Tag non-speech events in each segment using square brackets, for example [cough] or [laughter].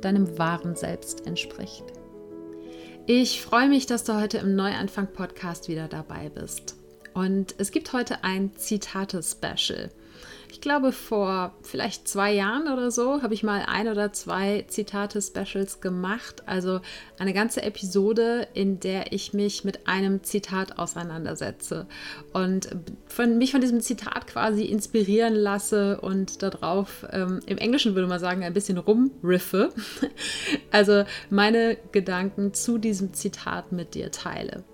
deinem wahren Selbst entspricht. Ich freue mich, dass du heute im Neuanfang-Podcast wieder dabei bist. Und es gibt heute ein Zitate-Special. Ich glaube, vor vielleicht zwei Jahren oder so habe ich mal ein oder zwei Zitate-Specials gemacht. Also eine ganze Episode, in der ich mich mit einem Zitat auseinandersetze und von, mich von diesem Zitat quasi inspirieren lasse und darauf, ähm, im Englischen würde man sagen, ein bisschen rumriffe. [laughs] Also meine Gedanken zu diesem Zitat mit dir teile.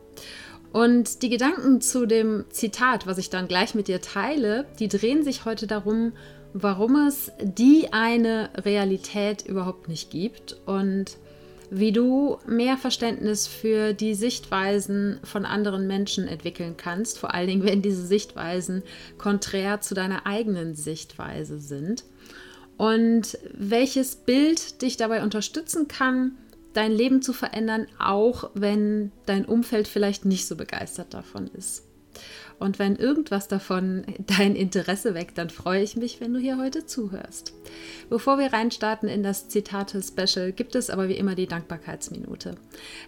Und die Gedanken zu dem Zitat, was ich dann gleich mit dir teile, die drehen sich heute darum, warum es die eine Realität überhaupt nicht gibt und wie du mehr Verständnis für die Sichtweisen von anderen Menschen entwickeln kannst, vor allen Dingen, wenn diese Sichtweisen konträr zu deiner eigenen Sichtweise sind. Und welches Bild dich dabei unterstützen kann, dein Leben zu verändern, auch wenn dein Umfeld vielleicht nicht so begeistert davon ist. Und wenn irgendwas davon [laughs] dein Interesse weckt, dann freue ich mich, wenn du hier heute zuhörst. Bevor wir reinstarten in das Zitate-Special, gibt es aber wie immer die Dankbarkeitsminute.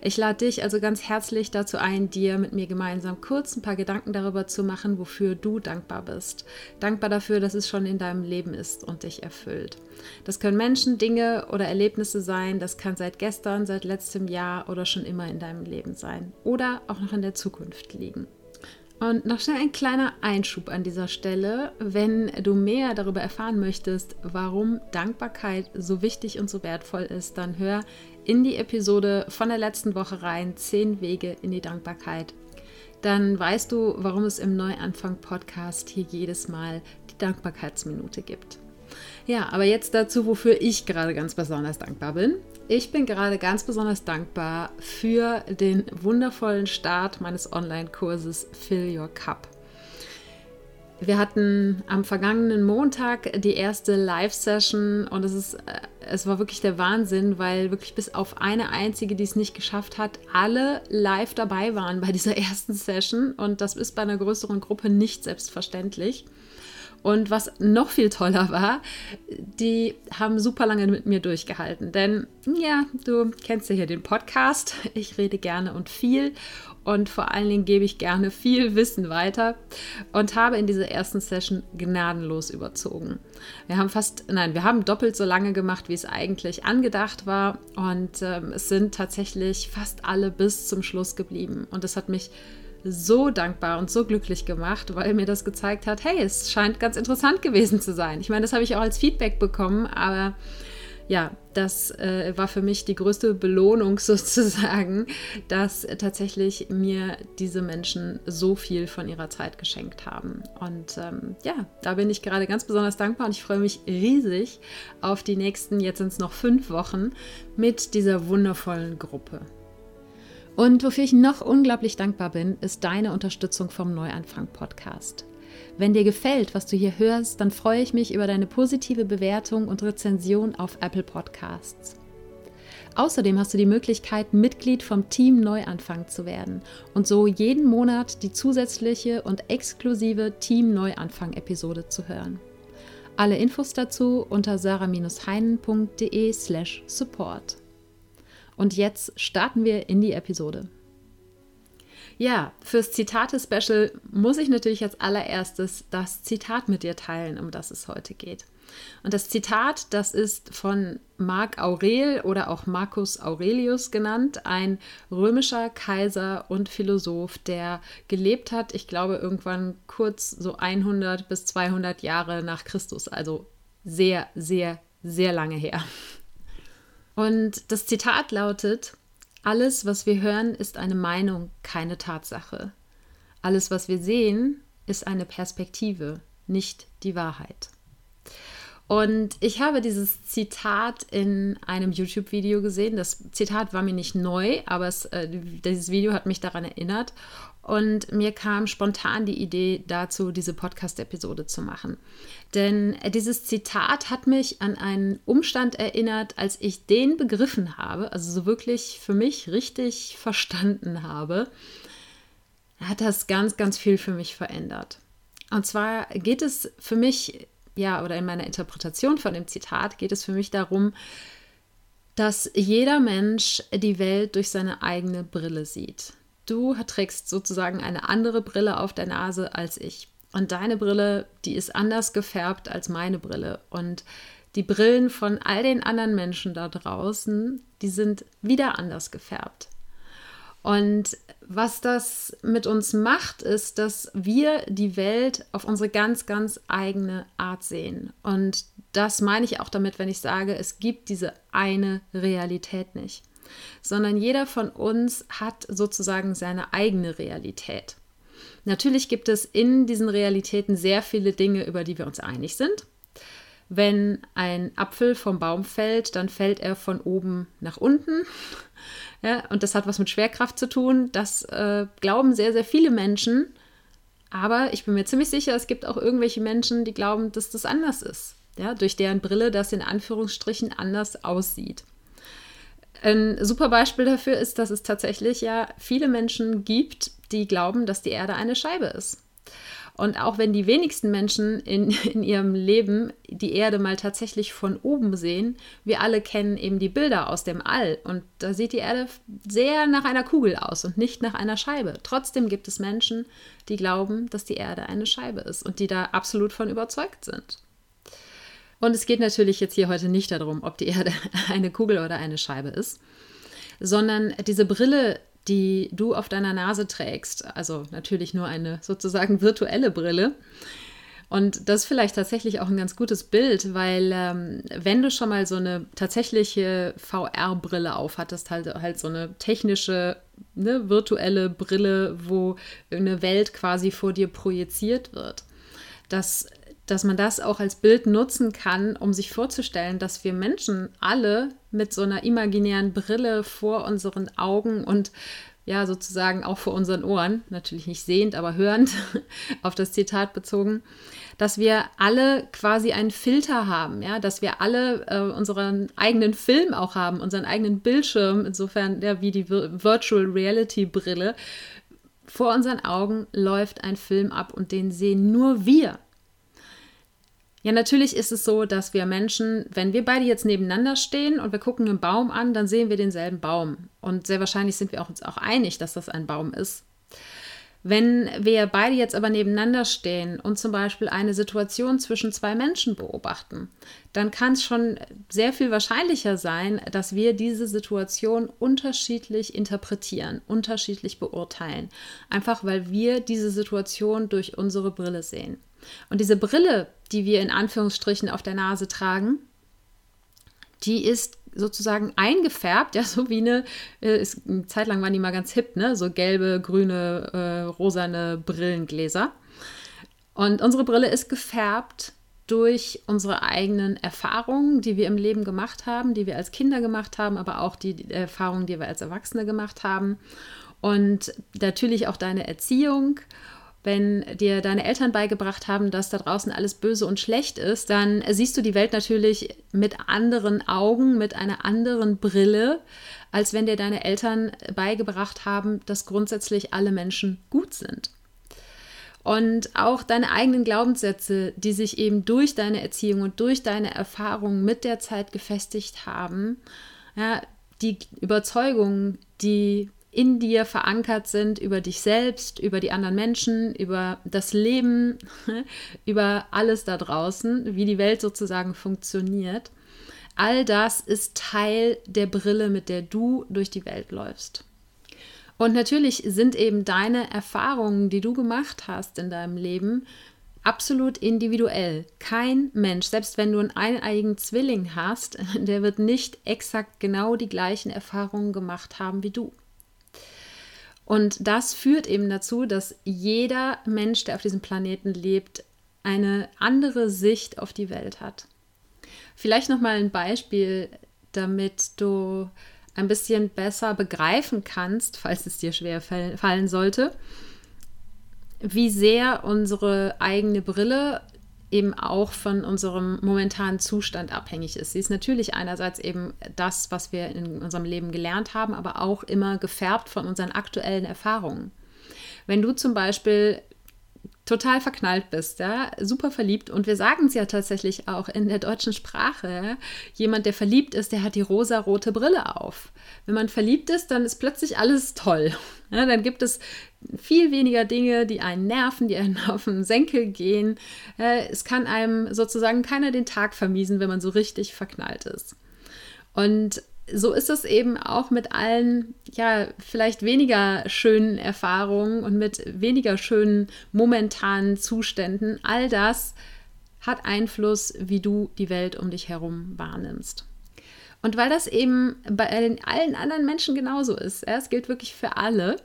Ich lade dich also ganz herzlich dazu ein, dir mit mir gemeinsam kurz ein paar Gedanken darüber zu machen, wofür du dankbar bist. Dankbar dafür, dass es schon in deinem Leben ist und dich erfüllt. Das können Menschen, Dinge oder Erlebnisse sein. Das kann seit gestern, seit letztem Jahr oder schon immer in deinem Leben sein. Oder auch noch in der Zukunft liegen. Und noch schnell ein kleiner Einschub an dieser Stelle. Wenn du mehr darüber erfahren möchtest, warum Dankbarkeit so wichtig und so wertvoll ist, dann hör in die Episode von der letzten Woche rein, 10 Wege in die Dankbarkeit. Dann weißt du, warum es im Neuanfang-Podcast hier jedes Mal die Dankbarkeitsminute gibt. Ja, aber jetzt dazu, wofür ich gerade ganz besonders dankbar bin. Ich bin gerade ganz besonders dankbar für den wundervollen Start meines Online-Kurses Fill Your Cup. Wir hatten am vergangenen Montag die erste Live-Session und es, ist, äh, es war wirklich der Wahnsinn, weil wirklich bis auf eine einzige, die es nicht geschafft hat, alle live dabei waren bei dieser [laughs] ersten Session und das ist bei einer größeren Gruppe nicht selbstverständlich. Und was noch viel toller war, die haben super lange mit mir durchgehalten. Denn ja, du kennst ja hier den Podcast. Ich rede gerne und viel. Und vor allen Dingen gebe ich gerne viel Wissen weiter und habe in dieser ersten Session gnadenlos überzogen. Wir haben fast, nein, wir haben doppelt so lange gemacht, wie es eigentlich angedacht war. Und ähm, es sind tatsächlich fast alle bis zum Schluss geblieben. Und das hat mich so dankbar und so glücklich gemacht, weil mir das gezeigt hat, hey, es scheint ganz interessant gewesen zu sein. Ich meine, das habe ich auch als Feedback bekommen, aber ja, das äh, war für mich die größte Belohnung [laughs] sozusagen, dass tatsächlich mir diese Menschen so viel von ihrer Zeit geschenkt haben. Und ähm, ja, da bin ich gerade ganz besonders dankbar und ich freue mich riesig auf die nächsten, jetzt sind es noch fünf Wochen, mit dieser wundervollen Gruppe. Und wofür ich noch unglaublich dankbar bin, ist deine Unterstützung vom Neuanfang Podcast. Wenn dir gefällt, was du hier hörst, dann freue ich mich über deine positive Bewertung und Rezension auf Apple Podcasts. Außerdem hast du die Möglichkeit, Mitglied vom Team Neuanfang zu werden und so jeden Monat die zusätzliche und exklusive Team Neuanfang-Episode zu hören. Alle Infos dazu unter sarah-heinen.de/support. Und jetzt starten wir in die Episode. Ja, fürs Zitate-Special muss ich natürlich als allererstes das Zitat mit dir teilen, um das es heute geht. Und das Zitat, das ist von Marc Aurel oder auch Marcus Aurelius genannt, ein römischer Kaiser und Philosoph, der gelebt hat, ich glaube, irgendwann kurz so 100 bis 200 Jahre nach Christus, also sehr, sehr, sehr lange her. Und das Zitat lautet, alles, was wir hören, ist eine Meinung, keine Tatsache. Alles, was wir sehen, ist eine Perspektive, nicht die Wahrheit. Und ich habe dieses Zitat in einem YouTube-Video gesehen. Das Zitat war mir nicht neu, aber es, äh, dieses Video hat mich daran erinnert. Und mir kam spontan die Idee dazu, diese Podcast-Episode zu machen. Denn dieses Zitat hat mich an einen Umstand erinnert, als ich den begriffen habe, also so wirklich für mich richtig verstanden habe, hat das ganz, ganz viel für mich verändert. Und zwar geht es für mich ja, oder in meiner Interpretation von dem Zitat geht es für mich darum, dass jeder Mensch die Welt durch seine eigene Brille sieht. Du trägst sozusagen eine andere Brille auf der Nase als ich. Und deine Brille, die ist anders gefärbt als meine Brille. Und die Brillen von all den anderen Menschen da draußen, die sind wieder anders gefärbt. Und was das mit uns macht, ist, dass wir die Welt auf unsere ganz, ganz eigene Art sehen. Und das meine ich auch damit, wenn ich sage, es gibt diese eine Realität nicht, sondern jeder von uns hat sozusagen seine eigene Realität. Natürlich gibt es in diesen Realitäten sehr viele Dinge, über die wir uns einig sind. Wenn ein Apfel vom Baum fällt, dann fällt er von oben nach unten. [laughs] Ja, und das hat was mit Schwerkraft zu tun. Das äh, glauben sehr, sehr viele Menschen. Aber ich bin mir ziemlich sicher, es gibt auch irgendwelche Menschen, die glauben, dass das anders ist. Ja, durch deren Brille das in Anführungsstrichen anders aussieht. Ein super Beispiel dafür ist, dass es tatsächlich ja viele Menschen gibt, die glauben, dass die Erde eine Scheibe ist. Und auch wenn die wenigsten Menschen in, [laughs] in ihrem Leben die Erde mal tatsächlich von oben sehen, wir alle kennen eben die Bilder aus dem All. Und da sieht die Erde sehr nach einer Kugel aus und nicht nach einer Scheibe. Trotzdem gibt es Menschen, die glauben, dass die Erde eine Scheibe ist und die da absolut von überzeugt sind. Und es geht natürlich jetzt hier heute nicht darum, ob die Erde [laughs] eine Kugel oder eine Scheibe ist, sondern diese Brille, die du auf deiner Nase trägst. Also natürlich nur eine sozusagen [laughs] virtuelle Brille. Und das ist vielleicht tatsächlich auch ein ganz gutes Bild, weil ähm, wenn du schon mal so eine tatsächliche VR-Brille aufhattest, halt, halt so eine technische, ne, virtuelle Brille, wo eine Welt quasi vor dir projiziert wird, dass, dass man das auch als Bild nutzen kann, um sich vorzustellen, dass wir Menschen alle mit so einer imaginären Brille vor unseren Augen und ja, sozusagen auch vor unseren Ohren, natürlich nicht sehend, aber hörend, [laughs] auf das Zitat bezogen, dass wir alle quasi einen Filter haben, ja, dass wir alle äh, unseren eigenen Film auch haben, unseren eigenen Bildschirm, insofern ja, wie die Virtual Reality Brille. Vor unseren Augen läuft ein Film ab und den sehen nur wir. Ja, natürlich ist es so, dass wir Menschen, wenn wir beide jetzt nebeneinander stehen und wir gucken einen Baum an, dann sehen wir denselben Baum. Und sehr wahrscheinlich sind wir auch uns auch einig, dass das ein Baum ist. Wenn wir beide jetzt aber nebeneinander stehen und zum Beispiel eine Situation zwischen zwei Menschen beobachten, dann kann es schon sehr viel wahrscheinlicher sein, dass wir diese Situation unterschiedlich interpretieren, unterschiedlich beurteilen. Einfach weil wir diese Situation durch unsere Brille sehen. Und diese Brille, die wir in Anführungsstrichen auf der Nase tragen, die ist sozusagen eingefärbt, ja, so wie eine, äh, ist, eine Zeit lang waren die mal ganz hip, ne, so gelbe, grüne, äh, rosane Brillengläser. Und unsere Brille ist gefärbt durch unsere eigenen Erfahrungen, die wir im Leben gemacht haben, die wir als Kinder gemacht haben, aber auch die Erfahrungen, die wir als Erwachsene gemacht haben. Und natürlich auch deine Erziehung wenn dir deine Eltern beigebracht haben, dass da draußen alles böse und schlecht ist, dann siehst du die Welt natürlich mit anderen Augen, mit einer anderen Brille, als wenn dir deine Eltern beigebracht haben, dass grundsätzlich alle Menschen gut sind. Und auch deine eigenen Glaubenssätze, die sich eben durch deine Erziehung und durch deine Erfahrungen mit der Zeit gefestigt haben, ja, die Überzeugungen, die in dir verankert sind über dich selbst, über die anderen Menschen, über das Leben, [laughs] über alles da draußen, wie die Welt sozusagen funktioniert. All das ist Teil der Brille, mit der du durch die Welt läufst. Und natürlich sind eben deine Erfahrungen, die du gemacht hast in deinem Leben, absolut individuell. Kein Mensch, selbst wenn du einen eineigen Zwilling hast, [laughs] der wird nicht exakt genau die gleichen Erfahrungen gemacht haben wie du. Und das führt eben dazu, dass jeder Mensch, der auf diesem Planeten lebt, eine andere Sicht auf die Welt hat. Vielleicht noch mal ein Beispiel, damit du ein bisschen besser begreifen kannst, falls es dir schwer fallen sollte, wie sehr unsere eigene Brille eben auch von unserem momentanen Zustand abhängig ist. Sie ist natürlich einerseits eben das, was wir in unserem Leben gelernt haben, aber auch immer gefärbt von unseren aktuellen Erfahrungen. Wenn du zum Beispiel total verknallt bist, ja, super verliebt. Und wir sagen es ja tatsächlich auch in der deutschen Sprache. Jemand, der verliebt ist, der hat die rosa-rote Brille auf. Wenn man verliebt ist, dann ist plötzlich alles toll. Ja, dann gibt es viel weniger Dinge, die einen nerven, die einen [laughs] auf den Senkel gehen. Es kann einem sozusagen keiner den Tag vermiesen, wenn man so richtig verknallt ist. Und so ist es eben auch mit allen, ja, vielleicht weniger schönen Erfahrungen und mit weniger schönen momentanen Zuständen. All das hat Einfluss, wie du die Welt um dich herum wahrnimmst. Und weil das eben bei allen anderen Menschen genauso ist, ja, es gilt wirklich für alle,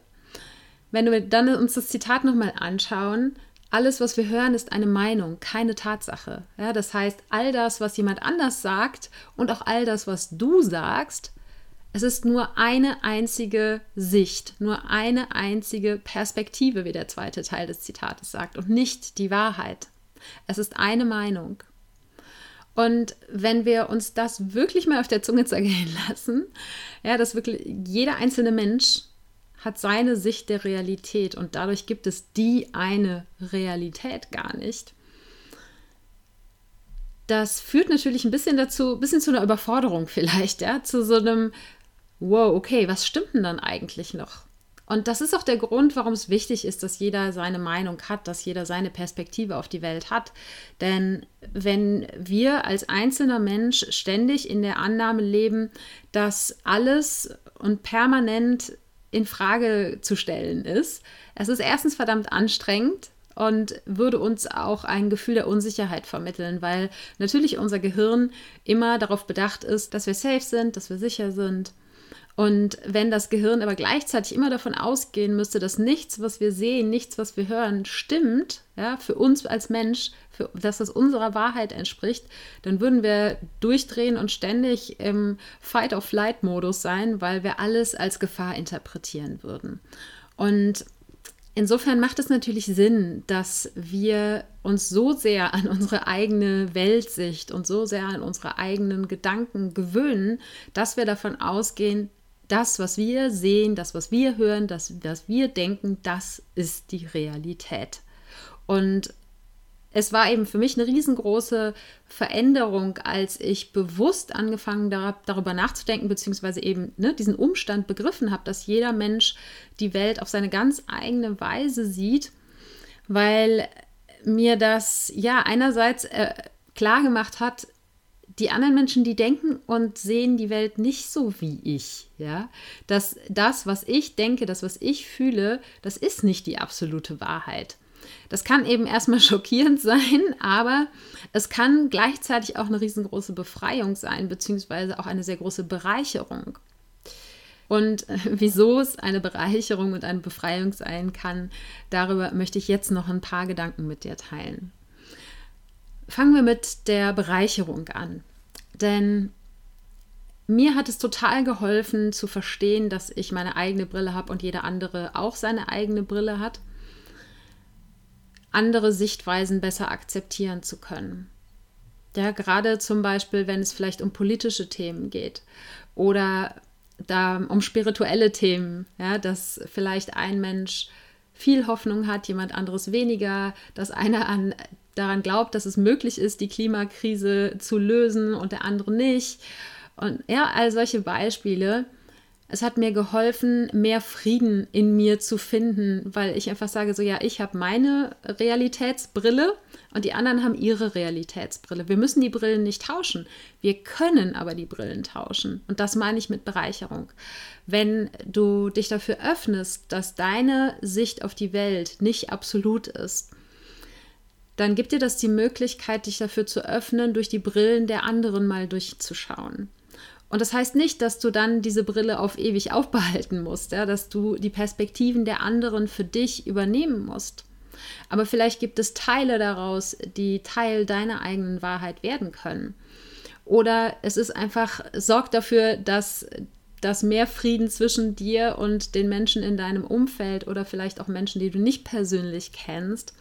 wenn wir dann uns das Zitat nochmal anschauen, alles, was wir hören, ist eine Meinung, keine Tatsache. Ja, das heißt, all das, was jemand anders sagt und auch all das, was du sagst, es ist nur eine einzige Sicht, nur eine einzige Perspektive, wie der zweite Teil des Zitates sagt, und nicht die Wahrheit. Es ist eine Meinung. Und wenn wir uns das wirklich mal auf der Zunge zergehen [laughs] lassen, ja, dass wirklich jeder einzelne Mensch hat seine Sicht der Realität und dadurch gibt es die eine Realität gar nicht. Das führt natürlich ein bisschen dazu, ein bisschen zu einer Überforderung vielleicht, ja, zu so einem, wow, okay, was stimmt denn dann eigentlich noch? Und das ist auch der Grund, warum es wichtig ist, dass jeder seine Meinung hat, dass jeder seine Perspektive auf die Welt hat. Denn wenn wir als einzelner Mensch ständig in der Annahme leben, dass alles und permanent in Frage zu stellen ist. Es ist erstens verdammt anstrengend und würde uns auch ein Gefühl der Unsicherheit vermitteln, weil natürlich unser Gehirn immer darauf bedacht ist, dass wir safe sind, dass wir sicher sind und wenn das Gehirn aber gleichzeitig immer davon ausgehen müsste, dass nichts, was wir sehen, nichts, was wir hören, stimmt, ja, für uns als Mensch, für, dass das unserer Wahrheit entspricht, dann würden wir durchdrehen und ständig im Fight-of-Flight-Modus sein, weil wir alles als Gefahr interpretieren würden. Und Insofern macht es natürlich Sinn, dass wir uns so sehr an unsere eigene Weltsicht und so sehr an unsere eigenen Gedanken gewöhnen, dass wir davon ausgehen, das, was wir sehen, das, was wir hören, das, was wir denken, das ist die Realität. Und es war eben für mich eine riesengroße Veränderung, als ich bewusst angefangen darüber nachzudenken, beziehungsweise eben ne, diesen Umstand begriffen habe, dass jeder Mensch die Welt auf seine ganz eigene Weise sieht, weil mir das ja einerseits äh, klar gemacht hat, die anderen Menschen, die denken und sehen die Welt nicht so wie ich, ja, dass das, was ich denke, das, was ich fühle, das ist nicht die absolute Wahrheit. Das kann eben erstmal [laughs] schockierend sein, aber es kann gleichzeitig auch eine riesengroße Befreiung sein, beziehungsweise auch eine sehr große Bereicherung. Und [laughs] wieso es eine Bereicherung und eine Befreiung sein kann, darüber möchte ich jetzt noch ein paar Gedanken mit dir teilen. Fangen wir mit der Bereicherung an. Denn mir hat es total geholfen zu verstehen, dass ich meine eigene Brille habe und jeder andere auch seine eigene Brille hat, andere Sichtweisen besser akzeptieren zu können. Ja, gerade zum Beispiel, wenn es vielleicht um politische Themen geht oder da um spirituelle Themen, ja, dass vielleicht ein Mensch viel Hoffnung hat, jemand anderes weniger, dass einer an daran glaubt, dass es möglich ist, die Klimakrise zu lösen und der andere nicht. Und ja, all solche Beispiele. Es hat mir geholfen, mehr Frieden in mir zu finden, weil ich einfach sage, so ja, ich habe meine Realitätsbrille und die anderen haben ihre Realitätsbrille. Wir müssen die Brillen nicht tauschen. Wir können aber die Brillen tauschen. Und das meine ich mit Bereicherung. Wenn du dich dafür öffnest, dass deine Sicht auf die Welt nicht absolut ist, dann gibt dir das die Möglichkeit, dich dafür zu öffnen, durch die Brillen der anderen mal durchzuschauen. Und das heißt nicht, dass du dann diese Brille auf ewig aufbehalten musst, ja, dass du die Perspektiven der anderen für dich übernehmen musst. Aber vielleicht gibt es Teile daraus, die Teil deiner eigenen Wahrheit werden können. Oder es ist einfach, sorgt dafür, dass, dass mehr Frieden zwischen dir und den Menschen in deinem Umfeld oder vielleicht auch Menschen, die du nicht persönlich kennst,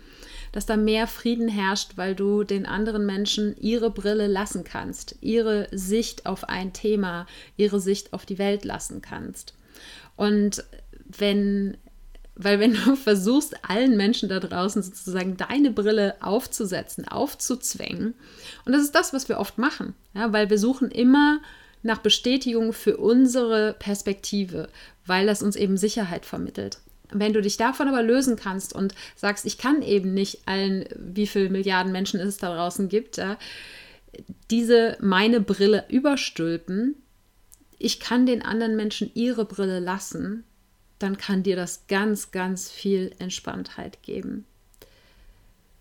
dass da mehr Frieden herrscht, weil du den anderen Menschen ihre Brille lassen kannst, ihre Sicht auf ein Thema, ihre Sicht auf die Welt lassen kannst. Und wenn weil wenn du [laughs] versuchst, allen Menschen da draußen sozusagen deine Brille aufzusetzen, aufzuzwängen, und das ist das, was wir oft machen, ja, weil wir suchen immer nach Bestätigung für unsere Perspektive, weil das uns eben Sicherheit vermittelt. Wenn du dich davon aber lösen kannst und sagst, ich kann eben nicht allen, wie viele Milliarden Menschen es da draußen gibt, diese meine Brille überstülpen, ich kann den anderen Menschen ihre Brille lassen dann kann dir das ganz, ganz viel Entspanntheit geben.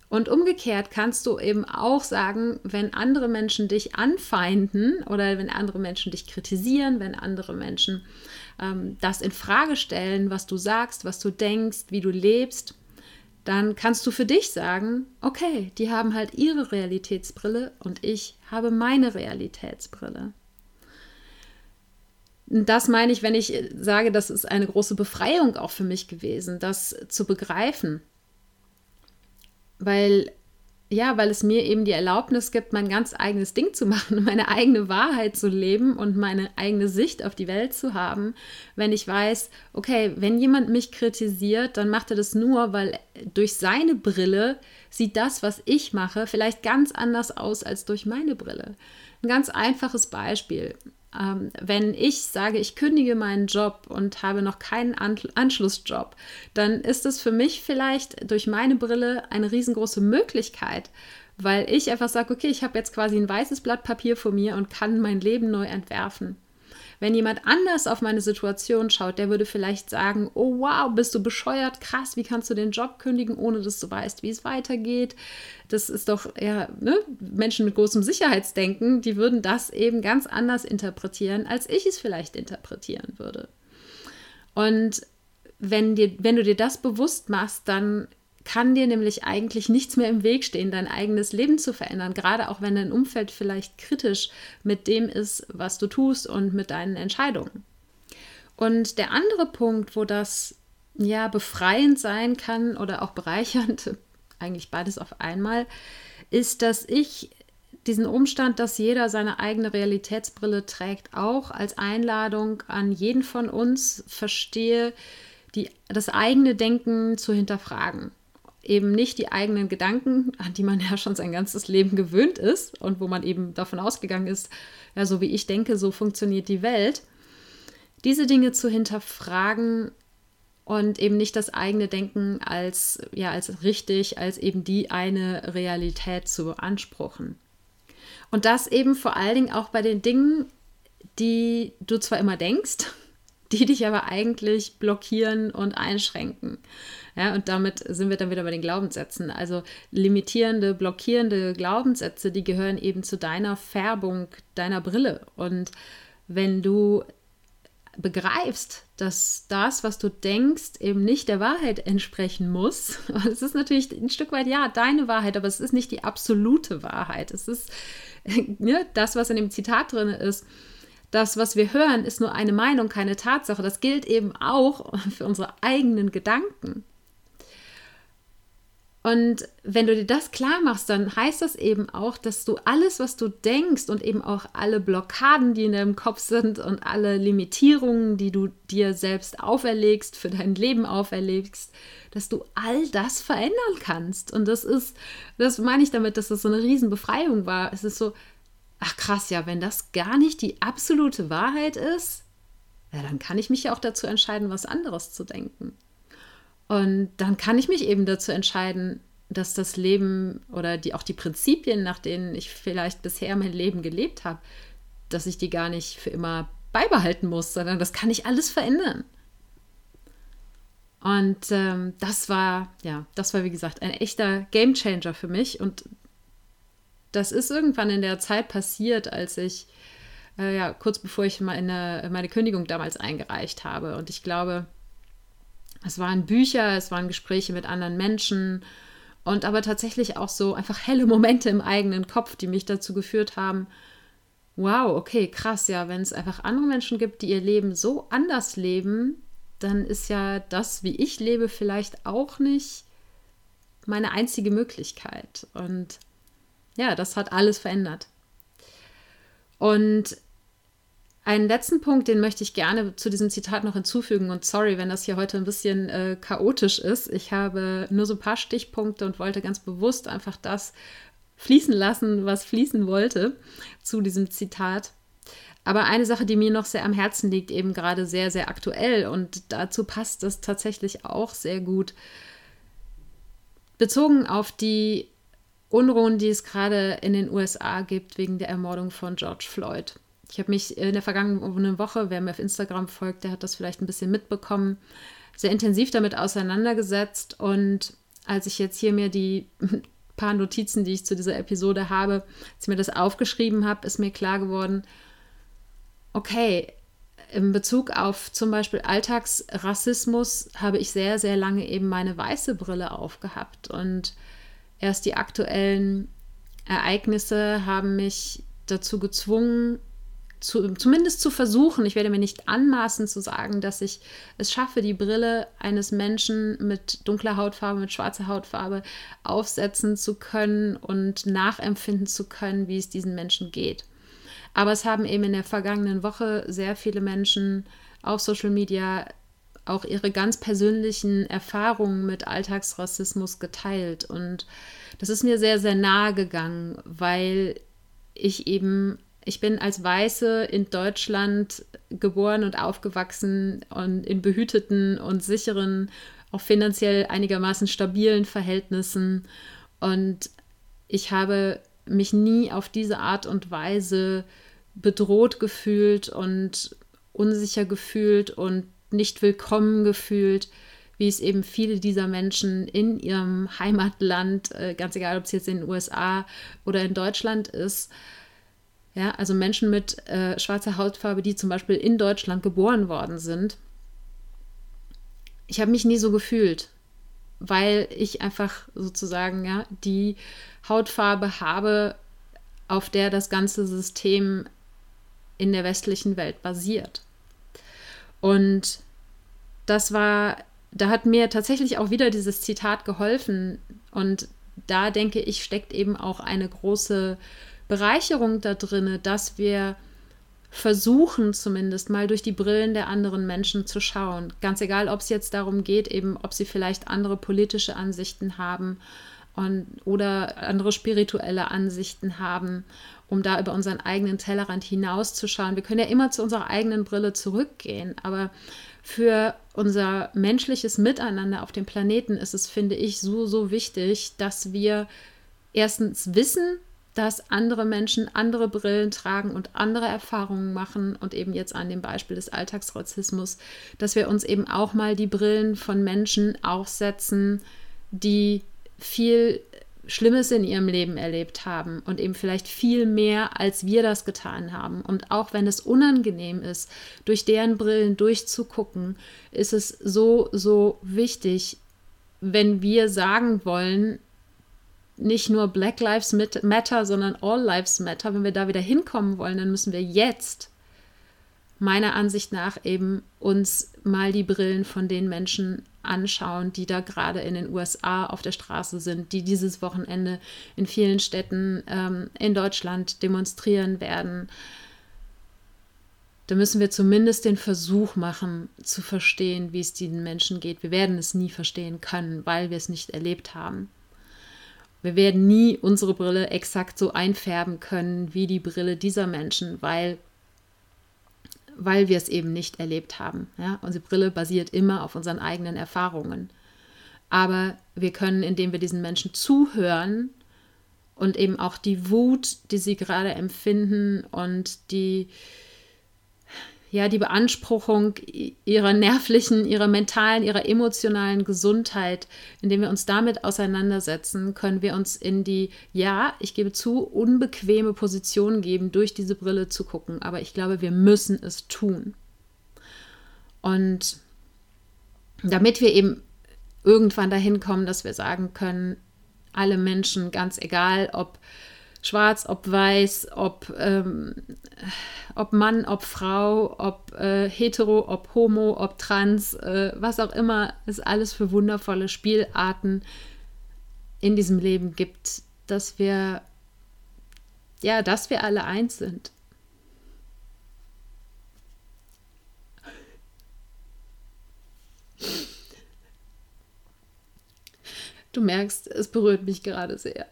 Und umgekehrt kannst du eben auch sagen, wenn andere Menschen dich anfeinden oder wenn andere Menschen dich kritisieren, wenn andere Menschen ähm, das in Frage stellen, was du sagst, was du denkst, wie du lebst, dann kannst du für dich sagen, okay, die haben halt ihre Realitätsbrille und ich habe meine Realitätsbrille. Das meine ich, wenn ich sage, das ist eine große Befreiung auch für mich gewesen, das zu begreifen. Weil, ja, weil es mir eben die Erlaubnis gibt, mein ganz eigenes Ding zu machen, [laughs] meine eigene Wahrheit zu leben und meine eigene Sicht auf die Welt zu haben. Wenn ich weiß, okay, wenn jemand mich kritisiert, dann macht er das nur, weil durch seine Brille sieht das, was ich mache, vielleicht ganz anders aus als durch meine Brille. Ein ganz einfaches Beispiel. Ähm, wenn ich sage, ich kündige meinen Job und habe noch keinen An Anschlussjob, dann ist es für mich vielleicht durch meine Brille eine riesengroße Möglichkeit, weil ich einfach sage, okay, ich habe jetzt quasi ein weißes Blatt Papier vor mir und kann mein Leben neu entwerfen. Wenn jemand anders auf meine Situation schaut, der würde vielleicht sagen, oh wow, bist du bescheuert, krass, wie kannst du den Job kündigen, ohne dass du weißt, wie es weitergeht. Das ist doch ja, ne? Menschen mit großem Sicherheitsdenken, die würden das eben ganz anders interpretieren, als ich es vielleicht interpretieren würde. Und wenn, dir, wenn du dir das bewusst machst, dann kann dir nämlich eigentlich nichts mehr im Weg stehen, dein eigenes Leben zu verändern, gerade auch wenn dein Umfeld vielleicht kritisch mit dem ist, was du tust und mit deinen Entscheidungen. Und der andere Punkt, wo das ja befreiend sein kann oder auch bereichernd, [laughs] eigentlich beides auf einmal, ist, dass ich diesen Umstand, dass jeder seine eigene Realitätsbrille trägt, auch als Einladung an jeden von uns verstehe, die, das eigene Denken zu hinterfragen eben nicht die eigenen Gedanken, an die man ja schon sein ganzes Leben gewöhnt ist und wo man eben davon ausgegangen ist, ja, so wie ich denke, so funktioniert die Welt, diese Dinge zu hinterfragen und eben nicht das eigene Denken als, ja, als richtig, als eben die eine Realität zu beanspruchen. Und das eben vor allen Dingen auch bei den Dingen, die du zwar immer denkst, [laughs] die dich aber eigentlich blockieren und einschränken. Ja, und damit sind wir dann wieder bei den Glaubenssätzen. Also limitierende, blockierende Glaubenssätze, die gehören eben zu deiner Färbung, deiner Brille. Und wenn du begreifst, dass das, was du denkst, eben nicht der Wahrheit entsprechen muss. [laughs] Es ist natürlich ein Stück weit ja deine Wahrheit, aber es ist nicht die absolute Wahrheit. Es ist [laughs] ne, das, was in dem Zitat drin ist das, was wir hören, ist nur eine Meinung, keine Tatsache. Das gilt eben auch [laughs] für unsere eigenen Gedanken. Und wenn du dir das klar machst, dann heißt das eben auch, dass du alles, was du denkst und eben auch alle Blockaden, die in deinem Kopf sind und alle Limitierungen, die du dir selbst auferlegst, für dein Leben auferlegst, dass du all das verändern kannst. Und das ist, das meine ich damit, dass das so eine Riesenbefreiung war. Es ist so, ach krass, ja, wenn das gar nicht die absolute Wahrheit ist, ja, dann kann ich mich ja auch dazu entscheiden, was anderes zu denken. Und dann kann ich mich eben dazu entscheiden, dass das Leben oder die, auch die Prinzipien, nach denen ich vielleicht bisher mein Leben gelebt habe, dass ich die gar nicht für immer beibehalten muss, sondern das kann ich alles verändern. Und ähm, das war, ja, das war wie gesagt ein echter Gamechanger für mich. Und das ist irgendwann in der Zeit passiert, als ich, äh, ja, kurz bevor ich meine, meine Kündigung damals eingereicht habe. Und ich glaube, es waren Bücher, es waren Gespräche mit anderen Menschen und aber tatsächlich auch so einfach helle Momente im eigenen Kopf, die mich dazu geführt haben, wow, okay, krass, ja, wenn es einfach andere Menschen gibt, die ihr Leben so anders leben, dann ist ja das, wie ich lebe, vielleicht auch nicht meine einzige Möglichkeit. Und ja, das hat alles verändert. Und einen letzten Punkt, den möchte ich gerne zu diesem Zitat noch hinzufügen. Und sorry, wenn das hier heute ein bisschen äh, chaotisch ist. Ich habe nur so ein paar Stichpunkte und wollte ganz bewusst einfach das fließen lassen, was fließen wollte zu diesem Zitat. Aber eine Sache, die mir noch sehr am Herzen liegt, eben gerade sehr, sehr aktuell und dazu passt das tatsächlich auch sehr gut, bezogen auf die Unruhen, die es gerade in den USA gibt wegen der Ermordung von George Floyd. Ich habe mich in der vergangenen Woche, wer mir auf Instagram folgt, der hat das vielleicht ein bisschen mitbekommen, sehr intensiv damit auseinandergesetzt. Und als ich jetzt hier mir die [laughs] paar Notizen, die ich zu dieser Episode habe, als ich mir das aufgeschrieben habe, ist mir klar geworden, okay, in Bezug auf zum Beispiel Alltagsrassismus habe ich sehr, sehr lange eben meine weiße Brille aufgehabt. Und erst die aktuellen Ereignisse haben mich dazu gezwungen, zu, zumindest zu versuchen, ich werde mir nicht anmaßen zu sagen, dass ich es schaffe, die Brille eines Menschen mit dunkler Hautfarbe, mit schwarzer Hautfarbe aufsetzen zu können und nachempfinden zu können, wie es diesen Menschen geht. Aber es haben eben in der vergangenen Woche sehr viele Menschen auf Social Media auch ihre ganz persönlichen Erfahrungen mit Alltagsrassismus geteilt. Und das ist mir sehr, sehr nahe gegangen, weil ich eben ich bin als Weiße in Deutschland geboren und aufgewachsen und in behüteten und sicheren, auch finanziell einigermaßen stabilen Verhältnissen. Und ich habe mich nie auf diese Art und Weise bedroht gefühlt und unsicher gefühlt und nicht willkommen gefühlt, wie es eben viele dieser Menschen in ihrem Heimatland, äh, ganz egal ob es jetzt in den USA oder in Deutschland ist, ja, also Menschen mit äh, schwarzer Hautfarbe, die zum Beispiel in Deutschland geboren worden sind. Ich habe mich nie so gefühlt, weil ich einfach sozusagen ja, die Hautfarbe habe, auf der das ganze System in der westlichen Welt basiert. Und das war, da hat mir tatsächlich auch wieder dieses Zitat geholfen. Und da denke ich, steckt eben auch eine große Bereicherung da drin, dass wir versuchen zumindest mal durch die Brillen der anderen Menschen zu schauen. Ganz egal, ob es jetzt darum geht, eben ob sie vielleicht andere politische Ansichten haben und, oder andere spirituelle Ansichten haben, um da über unseren eigenen Tellerrand hinauszuschauen. Wir können ja immer zu unserer eigenen Brille zurückgehen, aber für unser menschliches Miteinander auf dem Planeten ist es, finde ich, so, so wichtig, dass wir erstens wissen, dass andere Menschen andere Brillen tragen und andere Erfahrungen machen und eben jetzt an dem Beispiel des Alltagsrassismus, dass wir uns eben auch mal die Brillen von Menschen aufsetzen, die viel Schlimmes in ihrem Leben erlebt haben und eben vielleicht viel mehr, als wir das getan haben. Und auch wenn es unangenehm ist, durch deren Brillen durchzugucken, ist es so, so wichtig, wenn wir sagen wollen, nicht nur Black Lives Matter, sondern All Lives Matter. Wenn wir da wieder hinkommen wollen, dann müssen wir jetzt meiner Ansicht nach eben uns mal die Brillen von den Menschen anschauen, die da gerade in den USA auf der Straße sind, die dieses Wochenende in vielen Städten ähm, in Deutschland demonstrieren werden. Da müssen wir zumindest den Versuch machen, zu verstehen, wie es diesen Menschen geht. Wir werden es nie verstehen können, weil wir es nicht erlebt haben. Wir werden nie unsere Brille exakt so einfärben können wie die Brille dieser Menschen, weil, weil wir es eben nicht erlebt haben. Ja? Unsere Brille basiert immer auf unseren eigenen Erfahrungen. Aber wir können, indem wir diesen Menschen zuhören und eben auch die Wut, die sie gerade empfinden und die, ja, die Beanspruchung ihrer nervlichen, ihrer mentalen, ihrer emotionalen Gesundheit, indem wir uns damit auseinandersetzen, können wir uns in die, ja, ich gebe zu, unbequeme Position geben, durch diese Brille zu gucken. Aber ich glaube, wir müssen es tun. Und damit wir eben irgendwann dahin kommen, dass wir sagen können, alle Menschen, ganz egal, ob schwarz, ob weiß, ob, ähm, ob Mann, ob Frau, ob äh, hetero, ob homo, ob trans, äh, was auch immer es alles für wundervolle Spielarten in diesem Leben gibt, dass wir, ja, dass wir alle eins sind. Du merkst, es berührt mich gerade sehr.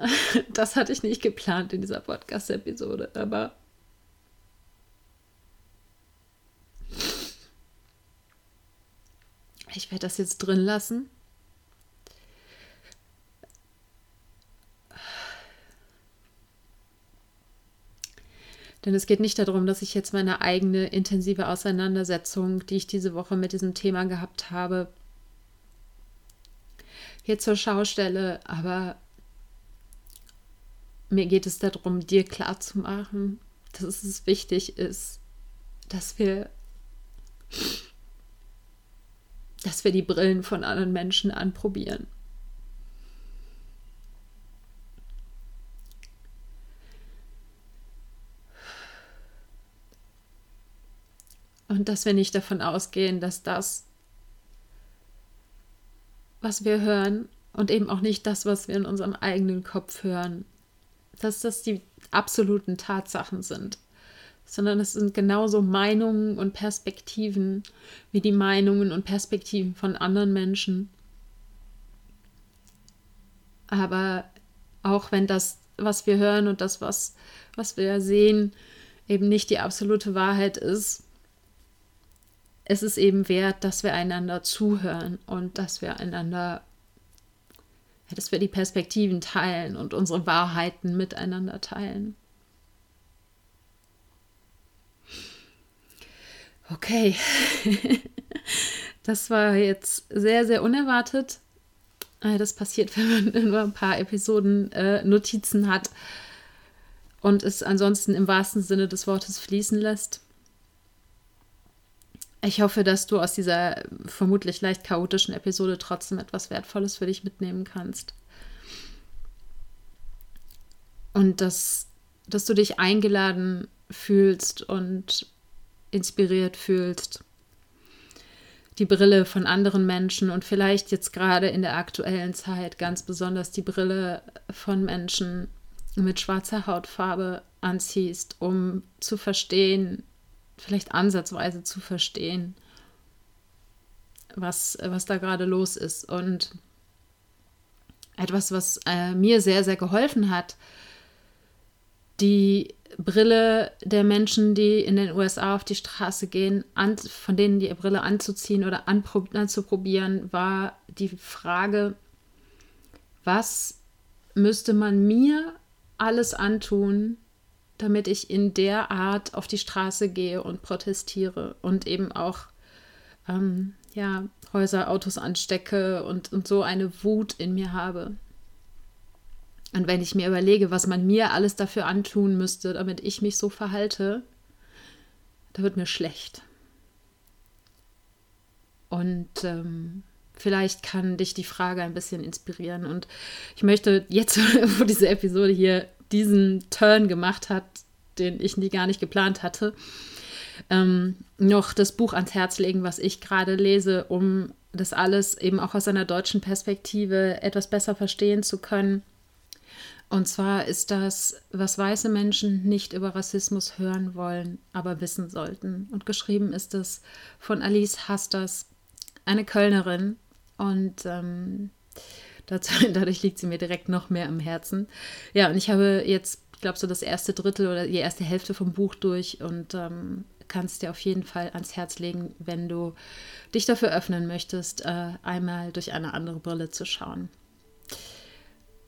[laughs] Das hatte ich nicht geplant in dieser Podcast-Episode, aber ich werde das jetzt drin lassen. Denn es geht nicht darum, dass ich jetzt meine eigene intensive Auseinandersetzung, die ich diese Woche mit diesem Thema gehabt habe, hier zur Schau stelle, aber mir geht es darum, dir klarzumachen, dass es wichtig ist, dass wir, dass wir die Brillen von anderen Menschen anprobieren. Und dass wir nicht davon ausgehen, dass das, was wir hören, und eben auch nicht das, was wir in unserem eigenen Kopf hören, dass das die absoluten Tatsachen sind, sondern es sind genauso Meinungen und Perspektiven wie die Meinungen und Perspektiven von anderen Menschen. Aber auch wenn das, was wir hören und das, was, was wir sehen, eben nicht die absolute Wahrheit ist, es ist eben wert, dass wir einander zuhören und dass wir einander dass wir die Perspektiven teilen und unsere Wahrheiten miteinander teilen. Okay, [laughs] das war jetzt sehr, sehr unerwartet. Äh, das passiert, [laughs] wenn man nur ein paar Episoden äh, Notizen hat und es ansonsten im wahrsten Sinne des Wortes fließen lässt. Ich hoffe, dass du aus dieser vermutlich leicht chaotischen Episode trotzdem etwas Wertvolles für dich mitnehmen kannst. Und dass, dass du dich eingeladen fühlst und inspiriert fühlst. Die Brille von anderen Menschen und vielleicht jetzt gerade in der aktuellen Zeit ganz besonders die Brille von Menschen mit schwarzer Hautfarbe anziehst, um zu verstehen, vielleicht ansatzweise zu verstehen, was, was da gerade los ist. Und etwas, was äh, mir sehr, sehr geholfen hat, die Brille der Menschen, die in den USA auf die Straße gehen, an, von denen die Brille anzuziehen oder anzuprobieren, war die Frage, was müsste man mir alles antun, damit ich in der Art auf die Straße gehe und protestiere und eben auch ähm, ja, Häuser, Autos anstecke und, und so eine Wut in mir habe. Und wenn ich mir überlege, was man mir alles dafür antun müsste, damit ich mich so verhalte, da wird mir schlecht. Und ähm, vielleicht kann dich die Frage ein bisschen inspirieren. Und ich möchte jetzt, [laughs] wo diese Episode hier diesen Turn gemacht hat, den ich nie gar nicht geplant hatte, ähm, noch das Buch ans Herz legen, was ich gerade lese, um das alles eben auch aus einer deutschen Perspektive etwas besser verstehen zu können. Und zwar ist das, was weiße Menschen nicht über Rassismus hören wollen, aber wissen sollten. Und geschrieben ist es von Alice Hasters, eine Kölnerin. Und ähm, [laughs] dadurch liegt sie mir direkt noch mehr am Herzen. Ja, und ich habe jetzt, ich glaube, so das erste Drittel oder die erste Hälfte vom Buch durch und ähm, kannst dir auf jeden Fall ans Herz legen, wenn du dich dafür öffnen möchtest, äh, einmal durch eine andere Brille zu schauen.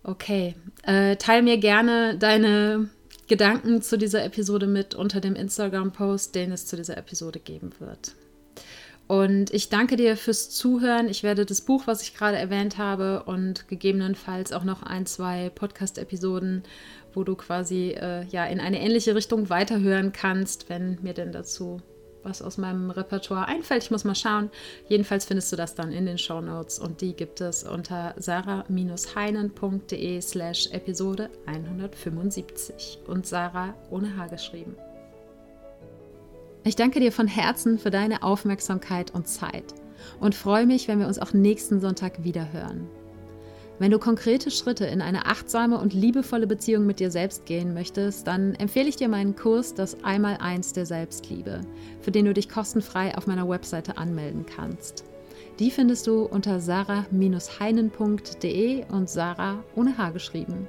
Okay, äh, teil mir gerne deine Gedanken zu dieser Episode mit unter dem Instagram-Post, den es zu dieser Episode geben wird. Und ich danke dir fürs Zuhören. Ich werde das Buch, was ich gerade erwähnt habe, und gegebenenfalls auch noch ein, zwei Podcast-Episoden, wo du quasi äh, ja in eine ähnliche Richtung weiterhören kannst, wenn mir denn dazu was aus meinem Repertoire einfällt. Ich muss mal schauen. Jedenfalls findest du das dann in den Show Notes und die gibt es unter sarah-heinen.de slash Episode 175 und Sarah ohne H geschrieben. Ich danke dir von Herzen für deine Aufmerksamkeit und Zeit und freue mich, wenn wir uns auch nächsten Sonntag wieder hören. Wenn du konkrete Schritte in eine achtsame und liebevolle Beziehung mit dir selbst gehen möchtest, dann empfehle ich dir meinen Kurs Das Einmaleins der Selbstliebe, für den du dich kostenfrei auf meiner Webseite anmelden kannst. Die findest du unter sarah-heinen.de und Sarah ohne H geschrieben.